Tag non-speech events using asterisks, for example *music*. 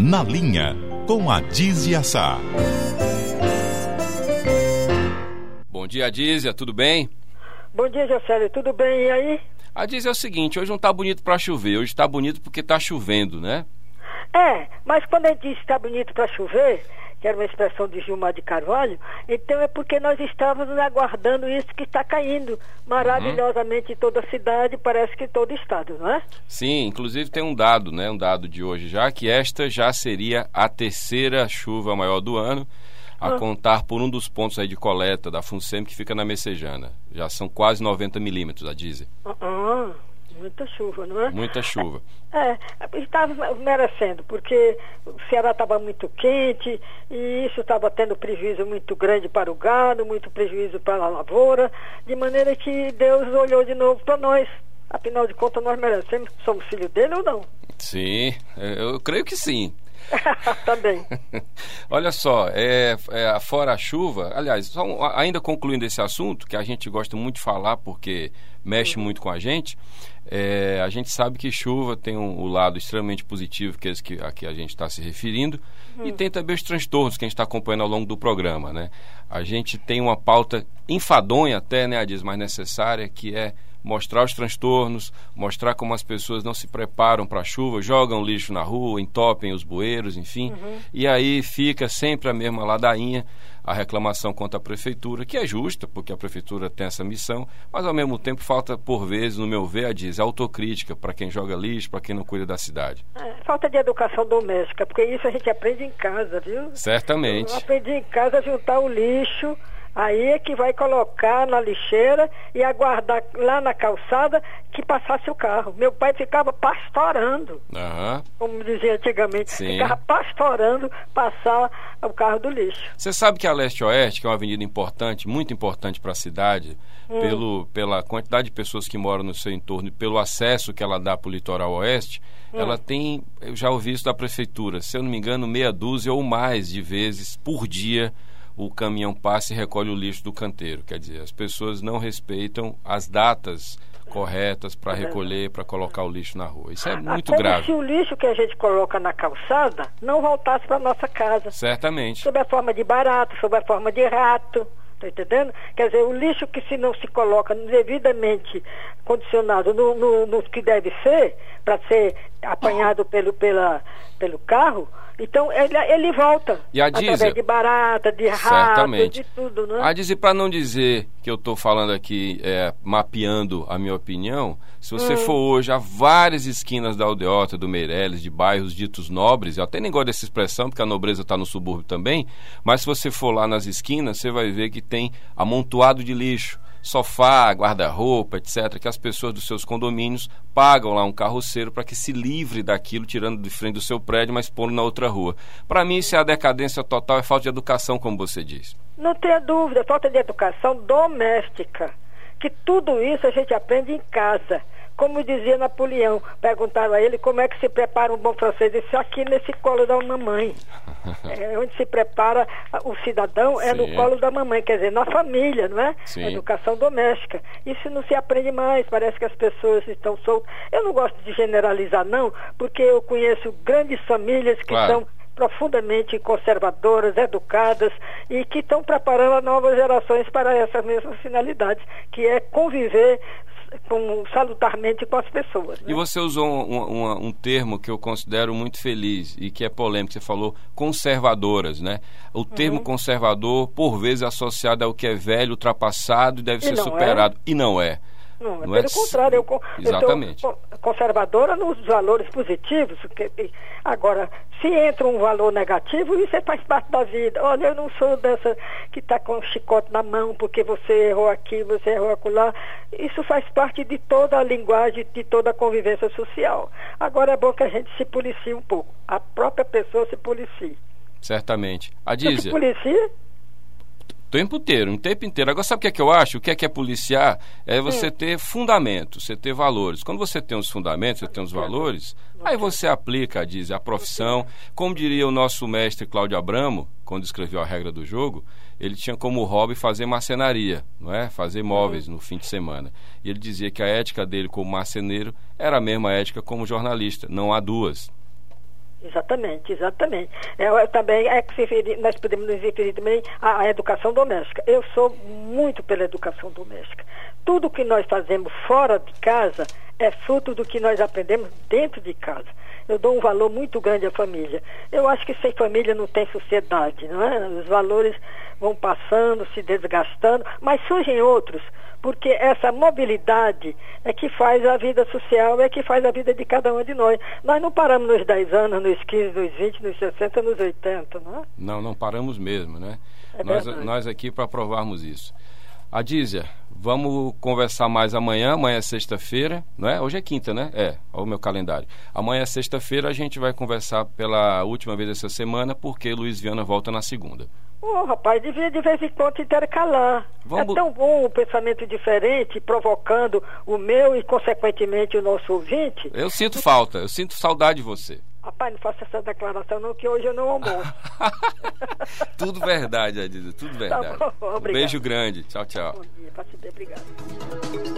Na Linha, com a Dizia Sá. Bom dia, Dízia, tudo bem? Bom dia, Jocélio, tudo bem? E aí? A Dízia é o seguinte, hoje não tá bonito para chover, hoje tá bonito porque tá chovendo, né? É, mas quando a gente diz que está bonito para chover, que era uma expressão de Gilmar de Carvalho, então é porque nós estávamos aguardando isso que está caindo maravilhosamente em toda a cidade, parece que em todo o estado, não é? Sim, inclusive tem um dado, né, um dado de hoje já, que esta já seria a terceira chuva maior do ano, a Ah. contar por um dos pontos aí de coleta da FUNSEM que fica na Messejana. Já são quase 90 milímetros, a Dízia. Ah, ah, muita chuva, não é? Muita chuva. É, estava merecendo, porque o Ceará estava muito quente e isso estava tendo prejuízo muito grande para o gado, muito prejuízo para a lavoura, de maneira que Deus olhou de novo para nós. Afinal de contas, nós merecemos. Somos filho dele ou não? Sim, eu creio que sim. *laughs* Também. *laughs* Olha só, é, é, fora a chuva, aliás, um- ainda concluindo esse assunto, que a gente gosta muito de falar porque mexe muito com a gente, é, a gente sabe que chuva tem um, o lado extremamente positivo, que é esse que, a que a gente está se referindo, e tem também os transtornos que a gente está acompanhando ao longo do programa. Né? A gente tem uma pauta enfadonha até, né, a diz mais necessária, que é mostrar os transtornos, mostrar como as pessoas não se preparam para a chuva, jogam lixo na rua, entopem os bueiros, enfim. E aí fica sempre a mesma ladainha, a reclamação contra a prefeitura, que é justa, porque a prefeitura tem essa missão, mas ao mesmo tempo falta, por vezes, no meu ver, a diz, autocrítica para quem joga lixo, para quem não cuida da cidade. É, falta de educação doméstica, porque isso a gente aprende em casa, viu? Certamente. Eu aprendi em casa a juntar o lixo, aí é que vai colocar na lixeira e aguardar lá na calçada que passasse o carro. Meu pai ficava pastorando, Aham. como dizia antigamente, Sim. ficava pastorando passar o carro do lixo. Você sabe que a Leste-Oeste, que é uma avenida importante, muito importante para a cidade, pelo, pela quantidade de pessoas que moram no seu entorno e pelo acesso que ela dá para o litoral oeste, ela tem, eu já ouvi isso da prefeitura, se eu não me engano, meia dúzia ou mais de vezes por dia o caminhão passa e recolhe o lixo do canteiro. Quer dizer, as pessoas não respeitam as datas corretas para recolher, para colocar o lixo na rua. Isso é muito como grave. se o lixo que a gente coloca na calçada não voltasse para nossa casa. Certamente. sob a forma de barato, sob a forma de rato. Tá entendendo? Quer dizer, o lixo que se não se coloca devidamente condicionado no, no, no que deve ser, para ser apanhado pelo, pela, pelo carro, então ele, ele volta. E a através diesel? de barata, de rato, de tudo, né? A dizer, para não dizer que eu estou falando aqui, é, mapeando a minha opinião, se você for hoje a várias esquinas da Aldeota, do Meireles, de bairros ditos nobres, eu até nem gosto dessa expressão, porque a nobreza está no subúrbio também, mas se você for lá nas esquinas, você vai ver que tem amontoado de lixo. Sofá, guarda-roupa, etc., que as pessoas dos seus condomínios pagam lá um carroceiro para que se livre daquilo, tirando de frente do seu prédio, mas pondo na outra rua. Para mim, isso é a decadência total, é falta de educação, como você diz. Não tenha dúvida, falta de educação doméstica. Que tudo isso a gente aprende em casa. Como dizia Napoleão, perguntaram a ele como é que se prepara um bom francês. Ele disse, aqui nesse colo da mamãe. *laughs* É onde se prepara o cidadão é no colo da mamãe, quer dizer, na família, não é? Sim. Educação doméstica. Isso não se aprende mais, parece que as pessoas estão soltas. Eu não gosto de generalizar, não, porque eu conheço grandes famílias que Claro. são profundamente conservadoras, educadas e que estão preparando as novas gerações para essas mesmas finalidades, que é conviver com, salutarmente com as pessoas. né? E você usou um, um- um termo que eu considero muito feliz e que é polêmico. Você falou conservadoras, né? O Uhum. termo conservador, por vezes, é associado ao que é velho, ultrapassado e deve E ser não é. superado. E não é. Não, é Não pelo é- contrário, eu, co- eu Exatamente. sou co- conservadora nos valores positivos. que- agora, se entra um valor negativo, isso é- faz parte da vida. Olha, eu não sou dessa que está com o chicote na mão porque você errou aqui, você errou acolá. Isso faz parte de toda a linguagem, de toda a convivência social. Agora é bom que a gente se policie um pouco. A própria pessoa se policie. Certamente. A Você se Dízia, policia? Tempo inteiro, o tempo inteiro. Agora, sabe o que é que eu acho? O que é que é policiar? É você ter fundamentos, você ter valores. Quando você tem os fundamentos, você tem os valores, aí você aplica, diz, a profissão. Como diria o nosso mestre Cláudio Abramo, quando escreveu a regra do jogo, ele tinha como hobby fazer marcenaria, não é? Fazer móveis no fim de semana. E ele dizia que a ética dele como marceneiro era a mesma ética como jornalista, não há duas. Exatamente, exatamente. É, também é que se nós podemos nos referir também à, à, educação doméstica. Eu sou muito pela educação doméstica. Tudo que nós fazemos fora de casa é fruto do que nós aprendemos dentro de casa. Eu dou um valor muito grande à família. Eu acho que sem família não tem sociedade, não é? Os valores vão passando, se desgastando, mas surgem outros porque essa mobilidade é que faz a vida social, é que faz a vida de cada um de nós. Nós não paramos nos 10 anos, nos 15, nos 20, nos 60, nos 80, não é? Não, não paramos mesmo, né? É nós, nós aqui para provarmos isso. Adízia, vamos conversar mais amanhã, amanhã é sexta-feira, não é? Hoje é quinta, né? É, olha o meu calendário. Amanhã é sexta-feira, a gente vai conversar pela última vez essa semana, porque Luiz Viana volta na segunda. Ô, oh, rapaz, devia de vez em quando intercalar. Vamos... É tão bom o pensamento diferente, provocando o meu e, consequentemente, o nosso ouvinte. Eu sinto falta, eu sinto saudade de você. Rapaz, não faça essa declaração não, que hoje eu não almoço. *laughs* tudo verdade, Adisa, tudo tá verdade. Tá bom, *laughs* um beijo grande. Tchau, tchau. Bom dia, obrigado.